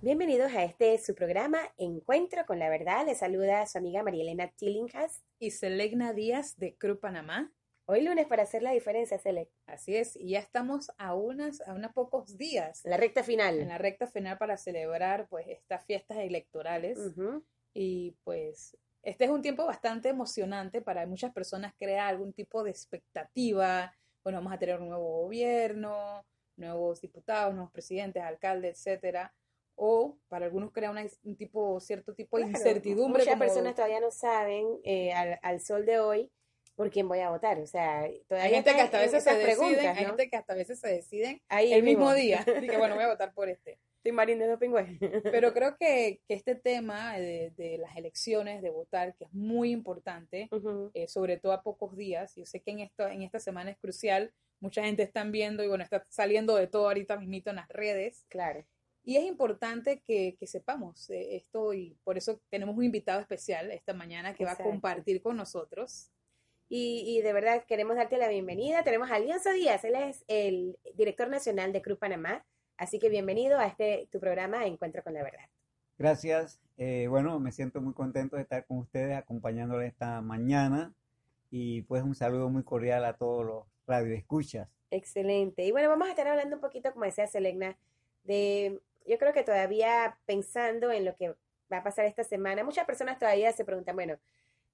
Bienvenidos a este su programa Encuentro con la Verdad. Les saluda su amiga Marielena Tillinghast y Selegna Díaz de Cruz Panamá. Hoy lunes para hacer la diferencia, Selec. Así es, y ya estamos a unas, a unos pocos días. La recta final. En la recta final para celebrar pues estas fiestas electorales. Y pues este es un tiempo bastante emocionante para muchas personas crear algún tipo de expectativa. Bueno, vamos a tener un nuevo gobierno, nuevos diputados, nuevos presidentes, alcaldes, etcétera o para algunos crea un tipo, cierto tipo de incertidumbre. Muchas personas todavía no saben eh, al, sol de hoy por quién voy a votar. O sea, todavía hay gente que hasta a veces se deciden, hay gente que hasta a veces se deciden el mismo, día. Así que bueno, voy a votar por este. Estoy marín de pingües. Pero creo que, que este tema de, las elecciones, de votar, que es muy importante, eh, sobre todo a pocos días. Yo sé que en, esto, en esta semana es crucial. Mucha gente está viendo y bueno, está saliendo de todo ahorita mismito en las redes. Claro. Y es importante que, sepamos esto y por eso tenemos un invitado especial esta mañana que va a compartir con nosotros. Y, de verdad queremos darte la bienvenida. Tenemos a Alianza Díaz, él es el director nacional de Cruz Panamá. Así que bienvenido a este tu programa Encuentro con la Verdad. Gracias. Eh, bueno, me siento muy contento de estar con ustedes acompañándoles esta mañana y pues un saludo muy cordial a todos los radioescuchas. Excelente. Y bueno, vamos a estar hablando un poquito, como decía Selena, de yo creo que todavía pensando en lo que va a pasar esta semana, muchas personas todavía se preguntan, bueno,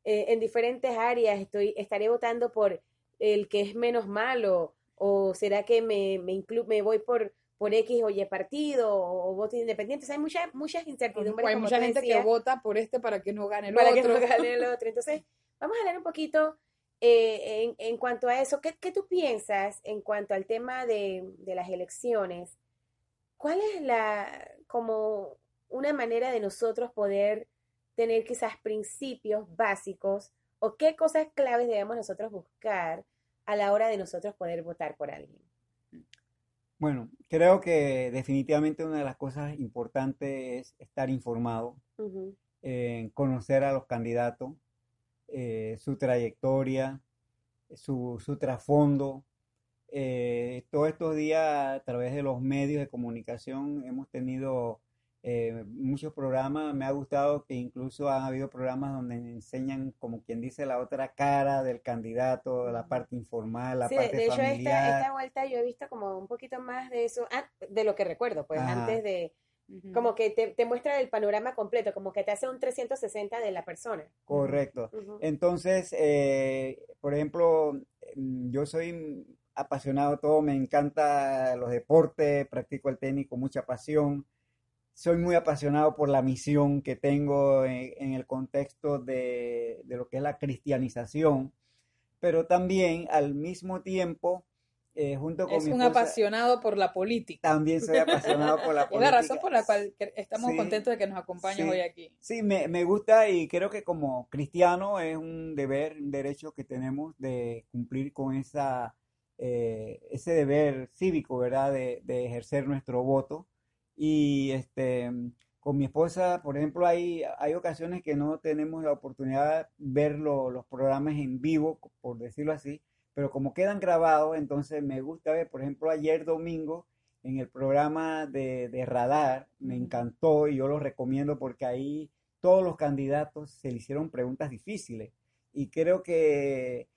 eh, en diferentes áreas estoy, estaré votando por el que es menos malo, o será que me, me, me voy por, por X o Y partido, o, voto independiente. hay muchas, muchas incertidumbres. hay mucha gente que vota por este para que no gane el otro. Para que no gane el otro. Entonces, vamos a hablar un poquito eh, en, en, cuanto a eso. ¿Qué, ¿Qué, tú piensas en cuanto al tema de, de las elecciones? ¿Cuál es la, como una manera de nosotros poder tener quizás principios básicos o qué cosas claves debemos nosotros buscar a la hora de nosotros poder votar por alguien? Bueno, creo que definitivamente una de las cosas importantes es estar informado, conocer a los candidatos, eh, su trayectoria, su, su trasfondo, eh, todos estos días a través de los medios de comunicación hemos tenido eh, muchos programas. Me ha gustado que incluso han habido programas donde enseñan, como quien dice, la otra cara del candidato, la parte informal, la parte de hecho, Esta, esta, vuelta yo he visto como un poquito más de eso, ah, de lo que recuerdo, pues antes de... Como que te, muestra el panorama completo, como que te hace un 360 de la persona. Correcto. Entonces, eh, por ejemplo, mm, yo soy apasionado todo, me encanta los deportes, practico el tenis con mucha pasión. Soy muy apasionado por la misión que tengo en, el contexto de, lo que es la cristianización, pero también al mismo tiempo, eh, junto con es un apasionado por la política. También soy apasionado por la política. Es la razón por la cual estamos contentos de que nos acompañes hoy aquí. Sí, me, me, gusta y creo que como cristiano es un deber, un derecho que tenemos de cumplir con esa eh, ese deber cívico, ¿verdad?, de, ejercer nuestro voto. Y este, con mi esposa, por ejemplo, hay, hay ocasiones que no tenemos la oportunidad de ver los programas en vivo, por decirlo así, pero como quedan grabados, entonces me gusta ver, por ejemplo, ayer domingo en el programa de, de Radar, me encantó y yo lo recomiendo porque ahí todos los candidatos se le hicieron preguntas difíciles. Y creo que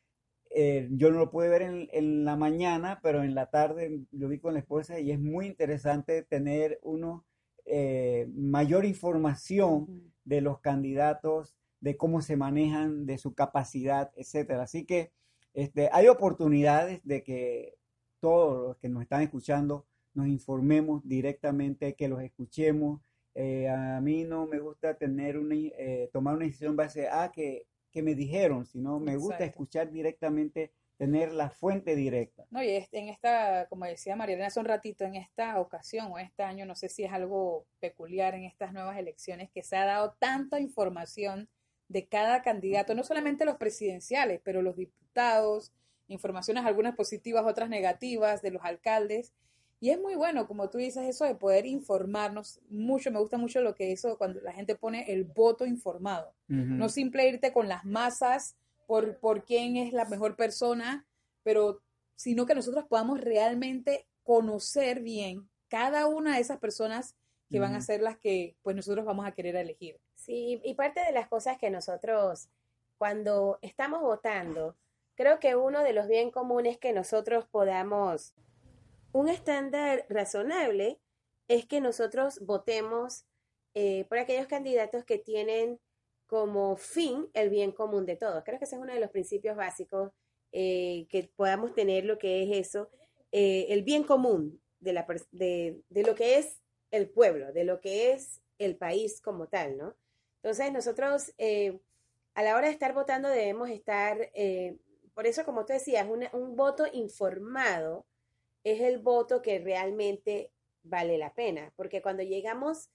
eh, yo no lo pude ver en, la mañana, pero en la tarde lo vi con la esposa y es muy interesante tener uno eh, mayor información de los candidatos, de cómo se manejan, de su capacidad, etcétera. Así que este, hay oportunidades de que todos los que nos están escuchando nos informemos directamente, que los escuchemos. Eh, a mí no me gusta tener una, tomar una decisión base a que que me dijeron, sino me gusta escuchar directamente tener la fuente directa. No, y en esta, como decía Mariana hace un ratito, en esta ocasión o este año, no sé si es algo peculiar en estas nuevas elecciones, que se ha dado tanta información de cada candidato, no solamente los presidenciales, pero los diputados, informaciones algunas positivas, otras negativas, de los alcaldes. Y es muy bueno, como tú dices, eso de poder informarnos mucho. Me gusta mucho lo que eso cuando la gente pone el voto informado. No simple irte con las masas por, por quién es la mejor persona, pero sino que nosotros podamos realmente conocer bien cada una de esas personas que van a ser las que pues nosotros vamos a querer elegir. Sí, y parte de las cosas que nosotros cuando estamos votando, creo que uno de los bien comunes que nosotros podamos, un estándar razonable es que nosotros votemos eh, por aquellos candidatos que tienen como fin el bien común de todos. Creo que ese es uno de los principios básicos eh, que podamos tener lo que es eso, eh, el bien común de, la, de, de, lo que es el pueblo, de lo que es el país como tal, ¿no? Entonces nosotros a la hora de estar votando debemos estar, por eso como tú decías, un voto informado es el voto que realmente vale la pena, porque cuando llegamos,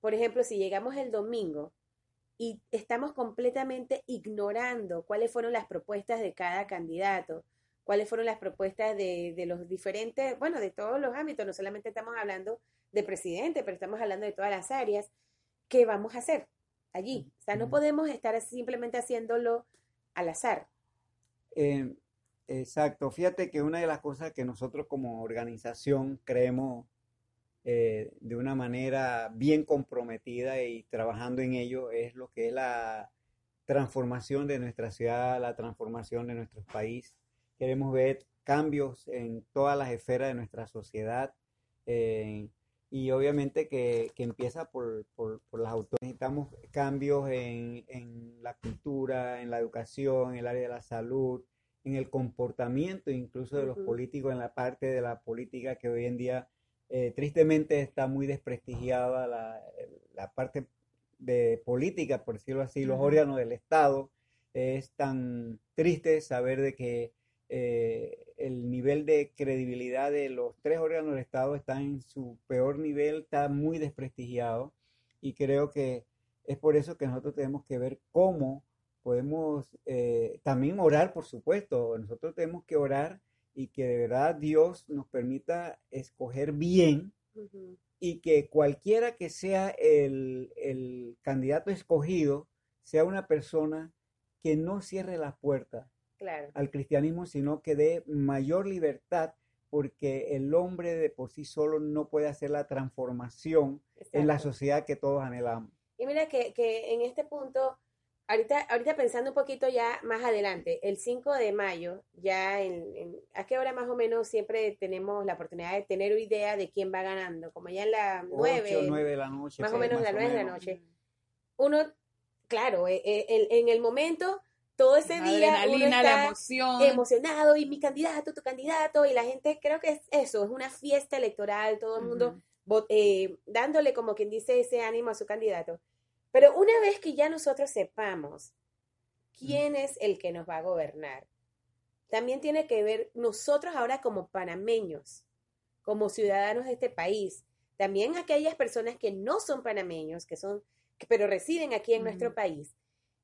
por ejemplo, si llegamos el domingo, y estamos completamente ignorando cuáles fueron las propuestas de cada candidato, cuáles fueron las propuestas de, de, los diferentes, bueno, de todos los ámbitos, no solamente estamos hablando de presidente, pero estamos hablando de todas las áreas, ¿qué vamos a hacer allí? O sea, no podemos estar simplemente haciéndolo al azar. Eh, exacto, fíjate que una de las cosas que nosotros como organización creemos eh, de una manera bien comprometida y trabajando en ello es lo que es la transformación de nuestra ciudad, la transformación de nuestro país. Queremos ver cambios en todas las esferas de nuestra sociedad eh, y obviamente que, que empieza por, por, por, las autoridades. Necesitamos cambios en, en la cultura, en la educación, en el área de la salud, en el comportamiento incluso de los políticos, en la parte de la política que hoy en día eh, tristemente está muy desprestigiada la, parte de política, por decirlo así, los órganos del Estado. es tan triste saber de que eh, el nivel de credibilidad de los tres órganos del Estado está en su peor nivel, está muy desprestigiado y creo que es por eso que nosotros tenemos que ver cómo podemos eh, también orar, por supuesto, nosotros tenemos que orar y que de verdad Dios nos permita escoger bien y que cualquiera que sea el, candidato escogido sea una persona que no cierre la puerta al cristianismo, sino que dé mayor libertad porque el hombre de por sí solo no puede hacer la transformación en la sociedad que todos anhelamos. Y mira que, que en este punto ahorita, ahorita pensando un poquito ya más adelante, el 5 de mayo, ya en, ¿a qué hora más o menos siempre tenemos la oportunidad de tener idea de quién va ganando? Como ya en la 9, 9 de la noche. Más o menos la 9 de la noche. Uno, claro, eh, eh, en el momento, todo ese día uno está la emoción. emocionado y mi candidato, tu candidato, y la gente creo que es eso, es una fiesta electoral, todo el mundo eh, dándole como quien dice ese ánimo a su candidato. Pero una vez que ya nosotros sepamos quién es el que nos va a gobernar, también tiene que ver nosotros ahora como panameños, como ciudadanos de este país, también aquellas personas que no son panameños, que son, pero residen aquí en nuestro país,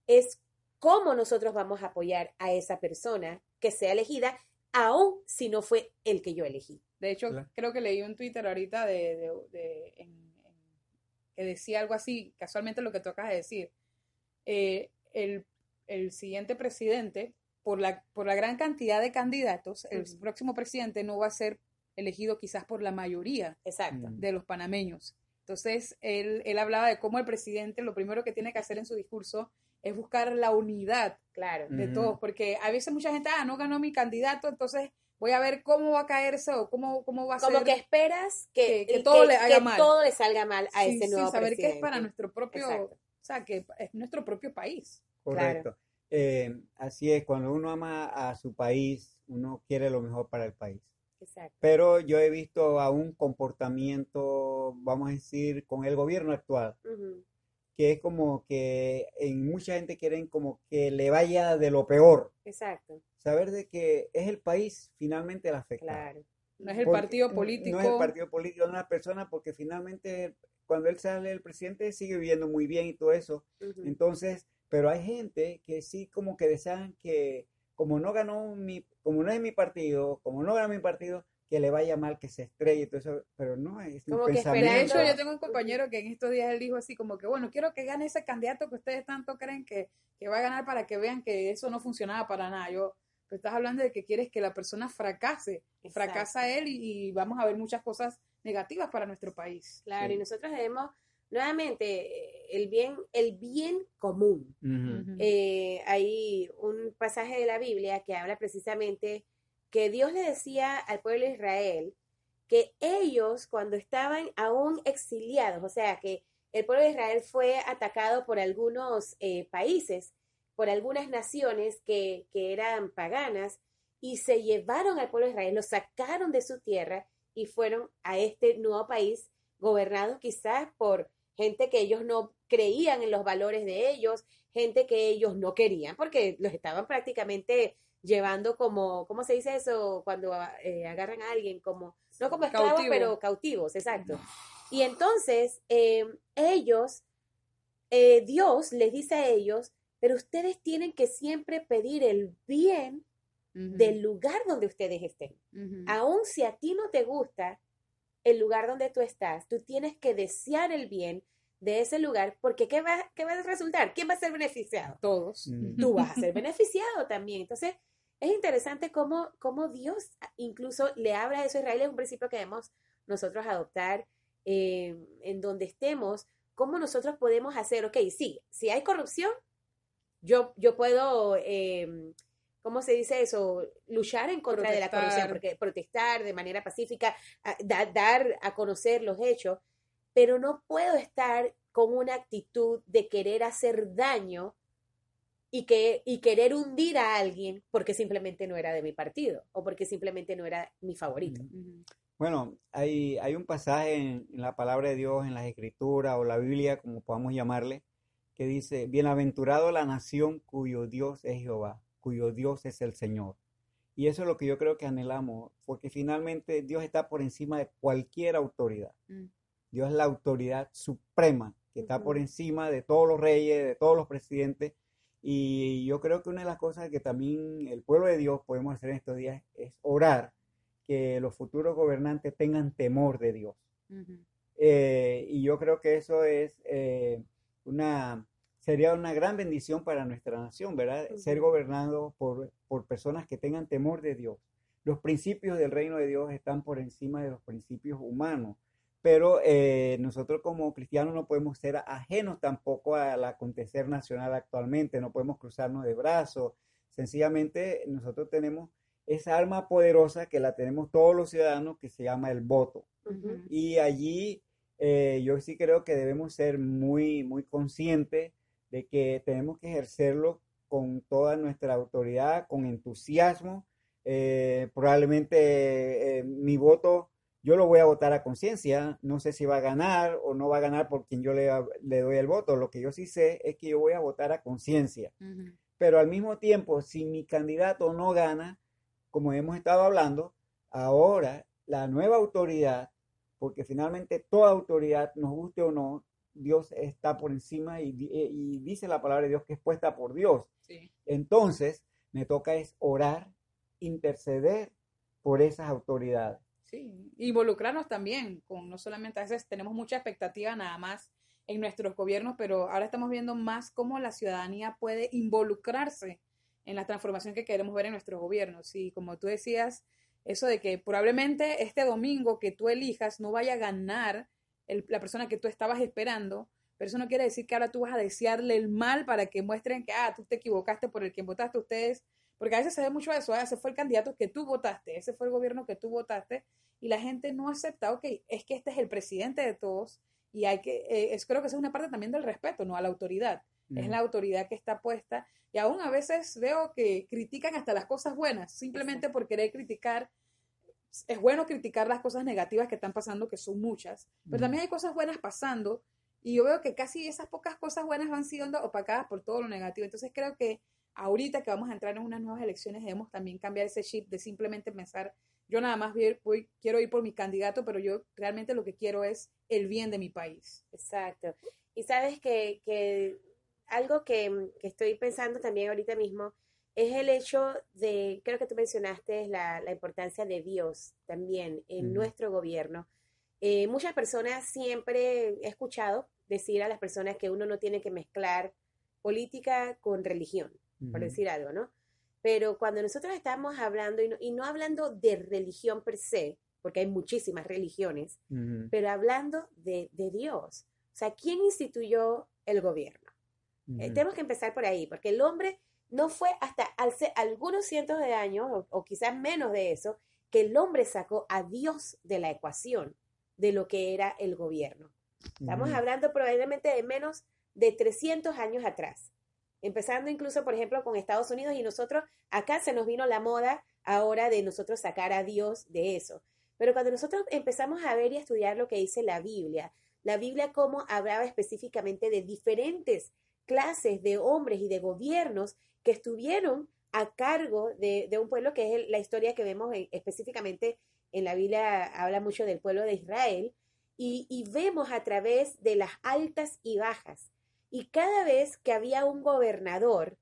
es cómo nosotros vamos a apoyar a esa persona que sea elegida, aun si no fue el que yo elegí. De hecho, creo que leí un Twitter ahorita de, de, decía algo así, casualmente lo que tocas de decir. Eh, el, siguiente presidente, por la, por la gran cantidad de candidatos, el próximo presidente no va a ser elegido quizás por la mayoría Exacto. de los panameños. Entonces, él, él hablaba de cómo el presidente lo primero que tiene que hacer en su discurso es buscar la unidad claro. de todos, porque a veces mucha gente, ah, no ganó mi candidato, entonces voy a ver cómo va a caerse o cómo, cómo va a ser. Como que esperas que, todo, le todo le salga mal a ese nuevo sí, saber que es para nuestro propio, o sea, que es nuestro propio país. Correcto. Eh, así es, cuando uno ama a su país, uno quiere lo mejor para el país. Exacto. Pero yo he visto a un comportamiento, vamos a decir, con el gobierno actual, que es como que en mucha gente quieren como que le vaya de lo peor. Exacto. Saber de que es el país finalmente la afecta. Claro. No es el partido político. No es el partido político de una persona porque finalmente cuando él sale el presidente sigue viviendo muy bien y todo eso. Entonces, pero hay gente que sí como que desean que como no ganó mi, como no es mi partido, como no gana mi partido, que le vaya mal, que se estrelle y todo eso, pero no es como que De hecho, yo tengo un compañero que en estos días él dijo así como que, bueno, quiero que gane ese candidato que ustedes tanto creen que, que va a ganar para que vean que eso no funcionaba para nada. Yo, tú estás hablando de que quieres que la persona fracase, fracasa él y, vamos a ver muchas cosas negativas para nuestro país. Claro, y nosotros debemos nuevamente el bien, el bien común. Eh, hay un pasaje de la Biblia que habla precisamente que Dios le decía al pueblo de Israel que ellos cuando estaban aún exiliados, o sea, que el pueblo de Israel fue atacado por algunos eh, países, por algunas naciones que, que eran paganas, y se llevaron al pueblo de Israel, lo sacaron de su tierra y fueron a este nuevo país gobernado quizás por gente que ellos no creían en los valores de ellos, gente que ellos no querían, porque los estaban prácticamente llevando como, ¿cómo se dice eso? Cuando eh, agarran a alguien como, no como esclavos, pero cautivos, exacto. Y entonces eh, ellos, eh, Dios les dice a ellos, pero ustedes tienen que siempre pedir el bien del lugar donde ustedes estén. Aun si a ti no te gusta el lugar donde tú estás, tú tienes que desear el bien de ese lugar, porque ¿qué va, qué va a resultar? ¿Quién va a ser beneficiado? Todos. Tú vas a ser beneficiado también. Entonces, es interesante cómo, cómo Dios incluso le habla a eso a Israel, es un principio que debemos nosotros adoptar eh, en donde estemos, cómo nosotros podemos hacer, ok, sí, si hay corrupción, yo, yo puedo, eh, ¿cómo se dice eso? Luchar en contra de la corrupción, porque protestar de manera pacífica, dar a conocer los hechos, pero no puedo estar con una actitud de querer hacer daño y, que, y querer hundir a alguien porque simplemente no era de mi partido o porque simplemente no era mi favorito. Bueno, hay, hay un pasaje en, la palabra de Dios, en las escrituras o la Biblia, como podamos llamarle, que dice, bienaventurado la nación cuyo Dios es Jehová, cuyo Dios es el Señor. Y eso es lo que yo creo que anhelamos, porque finalmente Dios está por encima de cualquier autoridad. Mm. Dios es la autoridad suprema, que está por encima de todos los reyes, de todos los presidentes, y yo creo que una de las cosas que también el pueblo de Dios podemos hacer en estos días es orar que los futuros gobernantes tengan temor de Dios. Eh, y yo creo que eso es eh, una, sería una gran bendición para nuestra nación, ¿verdad? Ser gobernado por, por personas que tengan temor de Dios. Los principios del reino de Dios están por encima de los principios humanos pero eh, nosotros como cristianos no podemos ser ajenos tampoco al acontecer nacional actualmente, no podemos cruzarnos de brazos, sencillamente nosotros tenemos esa arma poderosa que la tenemos todos los ciudadanos que se llama el voto. Y allí eh, yo sí creo que debemos ser muy, muy conscientes de que tenemos que ejercerlo con toda nuestra autoridad, con entusiasmo. Eh, probablemente mi voto yo lo voy a votar a conciencia, no sé si va a ganar o no va a ganar por quien yo le, doy el voto, lo que yo sí sé es que yo voy a votar a conciencia. Pero al mismo tiempo, si mi candidato no gana, como hemos estado hablando, ahora la nueva autoridad, porque finalmente toda autoridad, nos guste o no, Dios está por encima y, dice la palabra de Dios que es puesta por Dios. Entonces, me toca es orar, interceder por esas autoridades. Sí, involucrarnos también, con no solamente a veces tenemos mucha expectativa nada más en nuestros gobiernos, pero ahora estamos viendo más cómo la ciudadanía puede involucrarse en la transformación que queremos ver en nuestros gobiernos. Y como tú decías, eso de que probablemente este domingo que tú elijas no vaya a ganar la persona que tú estabas esperando, pero eso no quiere decir que ahora tú vas a desearle el mal para que muestren que, ah, tú te equivocaste por el que votaste ustedes porque a veces se ve mucho eso, ¿eh? ese fue el candidato que tú votaste, ese fue el gobierno que tú votaste, y la gente no acepta, ok, es que este es el presidente de todos, y hay que, eh, es, creo que esa es una parte también del respeto, ¿no? A la autoridad. Es la autoridad que está puesta, y aún a veces veo que critican hasta las cosas buenas, simplemente por querer criticar. Es bueno criticar las cosas negativas que están pasando, que son muchas, pero también hay cosas buenas pasando Y yo veo que casi esas pocas cosas buenas van siendo opacadas por todo lo negativo. Entonces creo que ahorita que vamos a entrar en unas nuevas elecciones debemos también cambiar ese chip de simplemente pensar, yo nada más voy, quiero ir por mi candidato, pero yo realmente lo que quiero es el bien de mi país. Exacto. Y sabes que, que algo que, que estoy pensando también ahorita mismo es el hecho de, creo que tú mencionaste la, la importancia de Dios también en nuestro gobierno. Eh, muchas personas siempre he escuchado decir a las personas que uno no tiene que mezclar política con religión, por decir algo, ¿no? Pero cuando nosotros estamos hablando, y no, y no, hablando de religión per se, porque hay muchísimas religiones, pero hablando de, de, Dios. O sea, ¿quién instituyó el gobierno? Eh, tenemos que empezar por ahí, porque el hombre no fue hasta hace algunos cientos de años, o, quizás menos de eso, que el hombre sacó a Dios de la ecuación de lo que era el gobierno. Estamos hablando probablemente de menos de 300 años atrás, empezando incluso, por ejemplo, con Estados Unidos y nosotros, acá se nos vino la moda ahora de nosotros sacar a Dios de eso. Pero cuando nosotros empezamos a ver y a estudiar lo que dice la Biblia, la Biblia cómo hablaba específicamente de diferentes clases de hombres y de gobiernos que estuvieron a cargo de, un pueblo que es la historia que vemos específicamente en la Biblia, habla mucho del pueblo de Israel, y, y vemos a través de las altas y bajas. Y cada vez que había un gobernador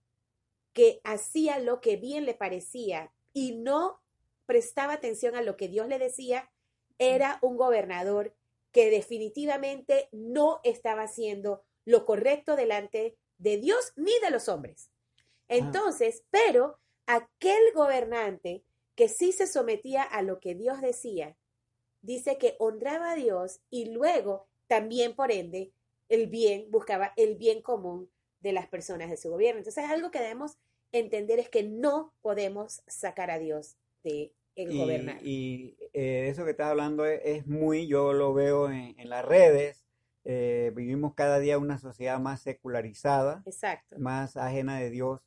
que hacía lo que bien le parecía y no prestaba atención a lo que Dios le decía, era un gobernador que definitivamente no estaba haciendo lo correcto delante de Dios ni de los hombres. Entonces, pero aquel gobernante que sí se sometía a lo que Dios decía, dice que honraba a Dios y luego también, por ende, el bien, buscaba el bien común de las personas de su gobierno. Entonces, algo que debemos entender es que no podemos sacar a Dios de el gobernar. Y eh, eso que estás hablando es, muy, yo lo veo en, las redes, eh, vivimos cada día una sociedad más secularizada, Exacto. más ajena de Dios.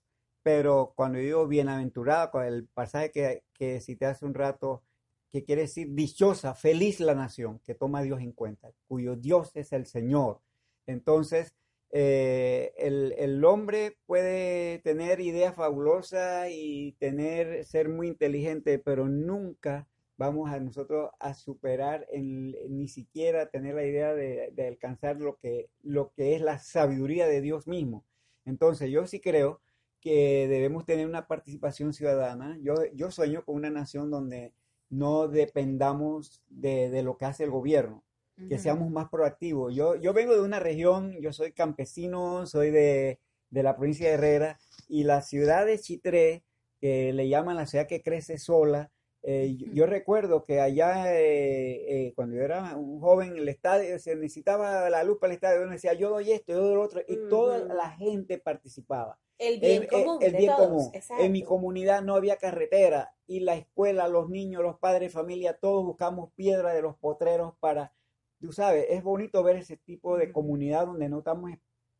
Pero cuando digo bienaventurada, con el pasaje que, que cité hace un rato, que quiere decir dichosa, feliz la nación que toma a Dios en cuenta, cuyo Dios es el Señor. Entonces, eh, el, el, hombre puede tener ideas fabulosas y tener, ser muy inteligente, pero nunca vamos a nosotros a superar, en, ni siquiera tener la idea de, de, alcanzar lo que, lo que es la sabiduría de Dios mismo. Entonces, yo sí creo que debemos tener una participación ciudadana. Yo, yo sueño con una nación donde no dependamos de, de lo que hace el gobierno, que seamos más proactivos. Yo, yo vengo de una región, yo soy campesino, soy de, de la provincia de Herrera, y la ciudad de Chitré, que le llaman la ciudad que crece sola, eh, yo, recuerdo que allá, eh, eh, cuando yo era un joven, el estadio se necesitaba la luz para el estadio. Uno decía, yo doy esto, yo doy lo otro, y toda la gente participaba. El bien común. El, bien común. En mi comunidad no había carretera y la escuela, los niños, los padres, familia, todos buscamos piedra de los potreros para, tú sabes, es bonito ver ese tipo de comunidad donde no estamos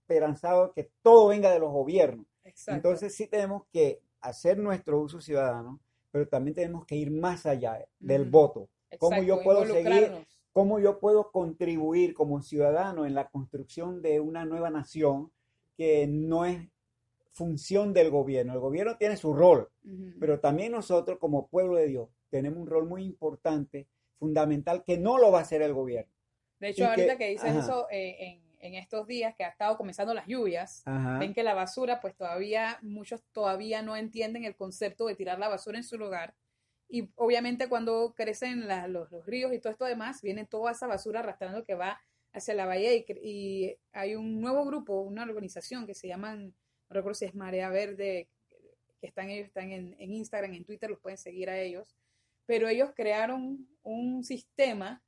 esperanzados que todo venga de los gobiernos. Entonces sí tenemos que hacer nuestro uso ciudadano pero también tenemos que ir más allá del voto. ¿Cómo yo puedo seguir? ¿Cómo yo puedo contribuir como ciudadano en la construcción de una nueva nación que no es función del gobierno? El gobierno tiene su rol, pero también nosotros como pueblo de Dios tenemos un rol muy importante, fundamental, que no lo va a hacer el gobierno. De hecho, ahorita que, dices eso, eh, en en estos días que ha estado comenzando las lluvias, ven que la basura, pues todavía, muchos todavía no entienden el concepto de tirar la basura en su lugar. Y obviamente cuando crecen los, ríos y todo esto demás, viene toda esa basura arrastrando que va hacia la bahía y, hay un nuevo grupo, una organización que se llaman, no recuerdo si es Marea Verde, que están ellos están en, en Instagram, en Twitter, los pueden seguir a ellos, pero ellos crearon un sistema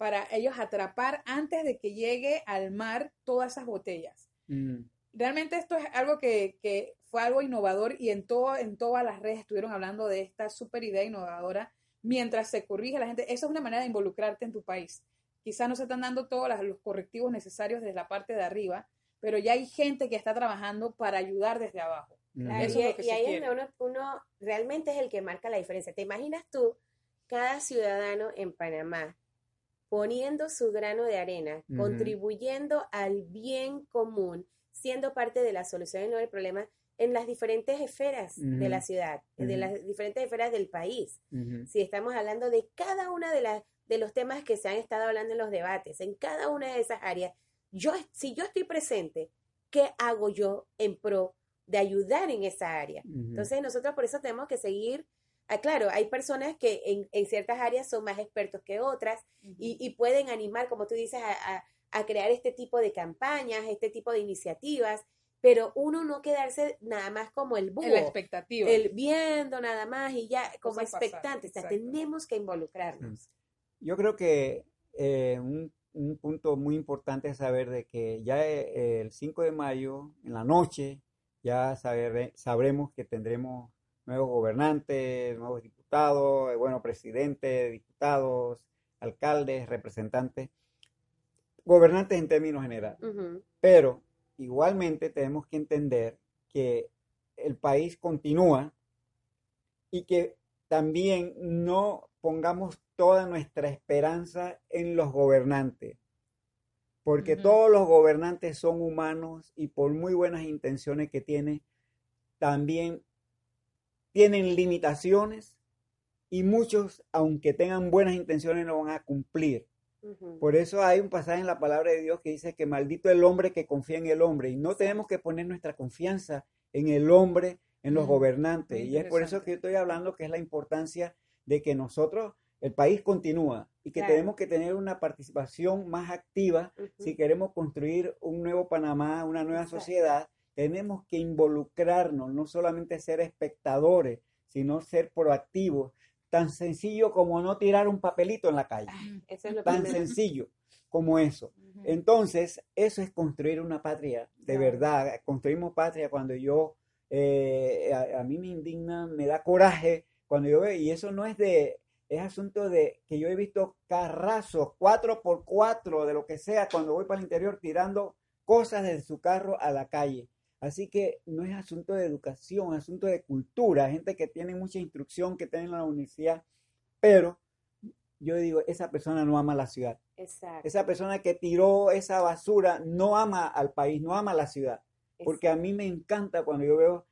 para ellos atrapar antes de que llegue al mar todas esas botellas. Mm. Realmente esto es algo que, que, fue algo innovador y en, todo, en todas las redes estuvieron hablando de esta super idea innovadora mientras se corrige la gente. Eso es una manera de involucrarte en tu país. Quizás no se están dando todos los correctivos necesarios desde la parte de arriba, pero ya hay gente que está trabajando para ayudar desde abajo. Mm. y, ahí es donde uno realmente es el que marca la diferencia. ¿Te imaginas tú, cada ciudadano en Panamá, poniendo su grano de arena, contribuyendo al bien común, siendo parte de la solución y no del problema en las diferentes esferas de la ciudad, de las diferentes esferas del país. Si estamos hablando de cada una de las de los temas que se han estado hablando en los debates, en cada una de esas áreas, yo si yo estoy presente, ¿qué hago yo en pro de ayudar en esa área? Entonces nosotros por eso tenemos que seguir Ah, claro, hay personas que en, en, ciertas áreas son más expertos que otras y, y, pueden animar, como tú dices, a, a, crear este tipo de campañas, este tipo de iniciativas, pero uno no quedarse nada más como el búho. La expectativa. El viendo nada más y ya como expectante. O sea, tenemos que involucrarnos. Yo creo que eh, un, un, punto muy importante es saber de que ya eh, el 5 de mayo, en la noche, ya saber, sabremos que tendremos nuevos gobernantes, nuevos diputados, eh, bueno, presidentes, diputados, alcaldes, representantes, gobernantes en términos generales. Pero igualmente tenemos que entender que el país continúa y que también no pongamos toda nuestra esperanza en los gobernantes, porque todos los gobernantes son humanos y por muy buenas intenciones que tienen, también tienen limitaciones y muchos, aunque tengan buenas intenciones, no van a cumplir. Por eso hay un pasaje en la palabra de Dios que dice que maldito el hombre que confía en el hombre. Y no tenemos que poner nuestra confianza en el hombre, en los gobernantes. Y es por eso que yo estoy hablando que es la importancia de que nosotros, el país continúa y que tenemos que tener una participación más activa si queremos construir un nuevo Panamá, una nueva sociedad tenemos que involucrarnos, no solamente ser espectadores, sino ser proactivos. Tan sencillo como no tirar un papelito en la calle. Ah, Tan sencillo como eso. Entonces, eso es construir una patria, de verdad. Construimos patria cuando yo, eh, a, mí me indigna, me da coraje cuando yo veo, y eso no es de, es asunto de que yo he visto carrazos, cuatro por cuatro, de lo que sea, cuando voy para el interior tirando cosas de su carro a la calle. Así que no es asunto de educación, es asunto de cultura, gente que tiene mucha instrucción, que tiene en la universidad, pero yo digo, esa persona no ama la ciudad. Exacto. Esa persona que tiró esa basura no ama al país, no ama la ciudad. Porque a mí me encanta cuando yo veo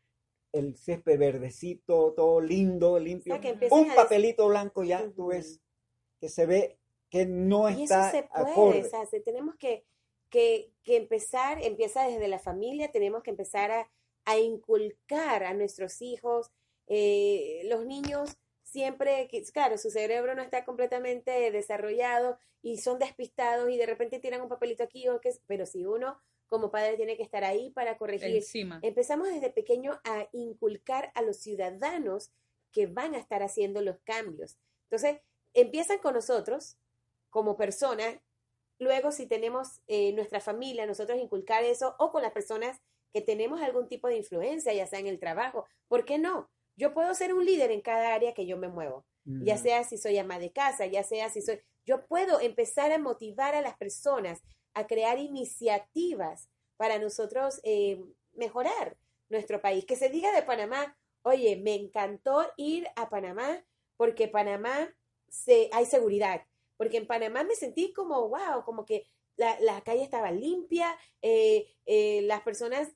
el césped verdecito, todo lindo, limpio, un papelito blanco ya, tú ves que se ve que no y está eso se puede, O sea, tenemos que que, que empezar, empieza desde la familia, tenemos que empezar a, a inculcar a nuestros hijos, eh, los niños siempre, claro, su cerebro no está completamente desarrollado y son despistados y de repente tiran un papelito aquí o qué, pero si uno como padre tiene que estar ahí para corregir. Empezamos desde pequeño a inculcar a los ciudadanos que van a estar haciendo los cambios. Entonces, empiezan con nosotros como personas Luego, si tenemos eh, nuestra familia, nosotros inculcar eso o con las personas que tenemos algún tipo de influencia, ya sea en el trabajo, ¿por qué no? Yo puedo ser un líder en cada área que yo me muevo, ya sea si soy ama de casa, ya sea si soy... Yo puedo empezar a motivar a las personas a crear iniciativas para nosotros eh, mejorar nuestro país. Que se diga de Panamá, oye, me encantó ir a Panamá porque Panamá se, hay seguridad porque en Panamá me sentí como, wow, como que la, la calle estaba limpia, eh, eh, las personas,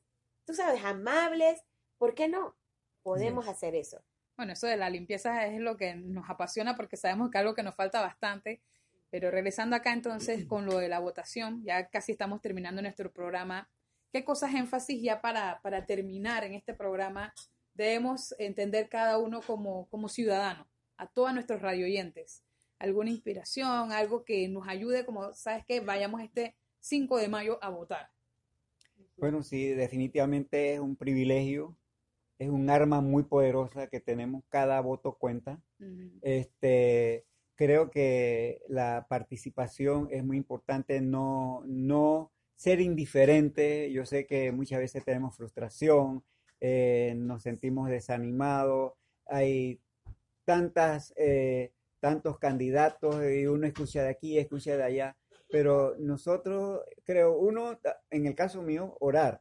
tú sabes, amables, ¿por qué no? Podemos hacer eso. Bueno, eso de la limpieza es lo que nos apasiona porque sabemos que es algo que nos falta bastante. Pero regresando acá entonces con lo de la votación, ya casi estamos terminando nuestro programa. ¿Qué cosas énfasis ya para, para terminar en este programa debemos entender cada uno como, como ciudadano, a todos nuestros radioyentes? Alguna inspiración, algo que nos ayude, como sabes que vayamos este 5 de mayo a votar. Bueno, sí, definitivamente es un privilegio, es un arma muy poderosa que tenemos, cada voto cuenta. Este, creo que la participación es muy importante, no, no ser indiferente. Yo sé que muchas veces tenemos frustración, eh, nos sentimos desanimados, hay tantas eh, tantos candidatos y uno escucha de aquí, escucha de allá, pero nosotros, creo, uno, en el caso mío, orar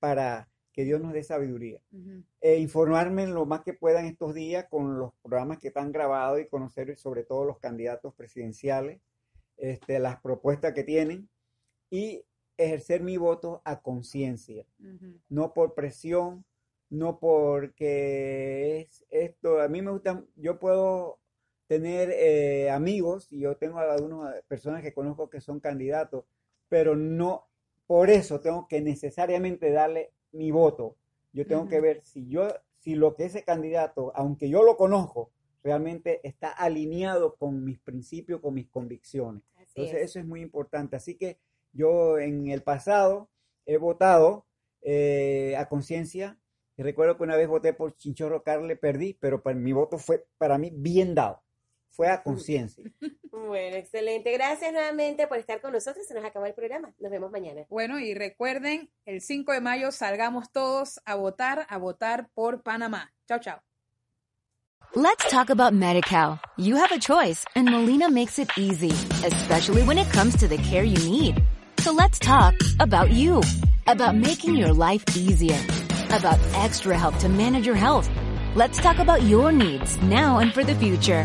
para que Dios nos dé sabiduría. e informarme lo más que pueda en estos días con los programas que están grabados y conocer sobre todo los candidatos presidenciales. este, las propuestas que tienen y ejercer mi voto a conciencia, no por presión, no porque es esto, a mí me gusta, yo puedo tener eh, amigos y yo tengo algunas personas que conozco que son candidatos, pero no por eso tengo que necesariamente darle mi voto. Yo tengo que ver si yo, si lo que ese candidato, aunque yo lo conozco, realmente está alineado con mis principios, con mis convicciones. Entonces eso es muy importante. Así que yo en el pasado he votado eh, a conciencia. Recuerdo que una vez voté por Chinchorro Carle, perdí, pero para, mi voto fue para mí bien dado. Fue a conciencia. Bueno, excelente. Gracias nuevamente por estar con nosotros. Se nos acabó el programa. Nos vemos mañana. Bueno, y recuerden, el 5 de mayo salgamos todos a votar, a votar por Panamá. Chao, chao. Let's talk about MediCal. You have a choice and Molina makes it easy, especially when it comes to the care you need. So let's talk about you, about making your life easier, about extra help to manage your health. Let's talk about your needs now and for the future.